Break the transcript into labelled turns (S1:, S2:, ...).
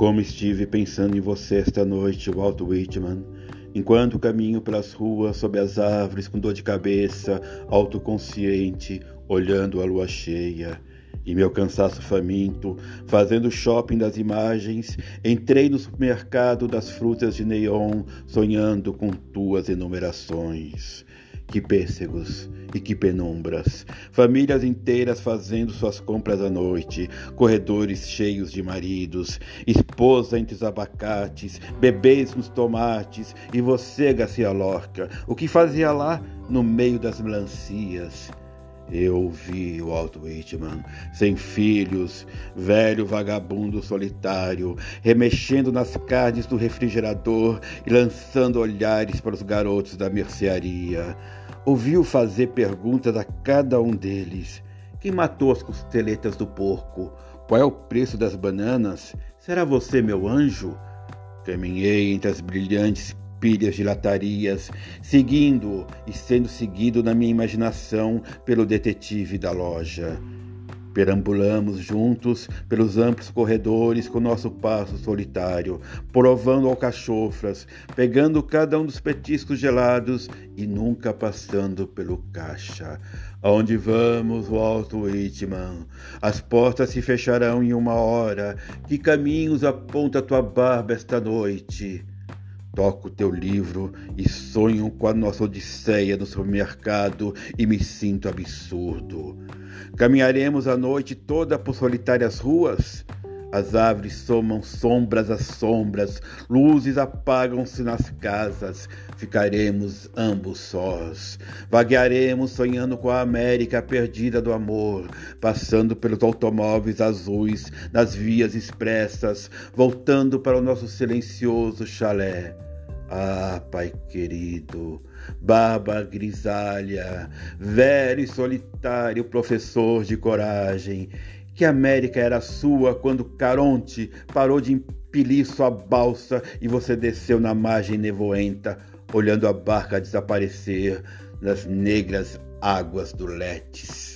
S1: Como estive pensando em você esta noite, Walt Whitman, enquanto caminho pelas ruas, sob as árvores, com dor de cabeça, autoconsciente, olhando a lua cheia. E meu cansaço faminto, fazendo shopping das imagens, entrei no supermercado das frutas de neon, sonhando com tuas enumerações. Que pêssegos e que penumbras! Famílias inteiras fazendo suas compras à noite, corredores cheios de maridos, esposa entre os abacates, bebês nos tomates, e você, Garcia Lorca, o que fazia lá no meio das melancias? Eu vi o Walt Whitman, sem filhos, velho vagabundo solitário, remexendo nas carnes do refrigerador e lançando olhares para os garotos da mercearia. Ouviu fazer perguntas a cada um deles. Quem matou as costeletas do porco? Qual é o preço das bananas? Será você meu anjo? Caminhei entre as brilhantes pilhas de latarias, seguindo e sendo seguido na minha imaginação pelo detetive da loja. Perambulamos juntos pelos amplos corredores com nosso passo solitário, provando alcachofras, pegando cada um dos petiscos gelados e nunca passando pelo caixa. Aonde vamos, Walt Whitman? As portas se fecharão em uma hora. Que caminhos aponta tua barba esta noite? Toco teu livro e sonho com a nossa odisseia no supermercado e me sinto absurdo. Caminharemos a noite toda por solitárias ruas. As árvores somam sombras às sombras, luzes apagam-se nas casas, ficaremos ambos sós. Vaguearemos sonhando com a América perdida do amor, passando pelos automóveis azuis, nas vias expressas, voltando para o nosso silencioso chalé. Ah, Pai querido, barba grisalha, velho e solitário professor de coragem, que América era sua quando Caronte parou de empilir sua balsa e você desceu na margem nevoenta, olhando a barca desaparecer nas negras águas do Letes.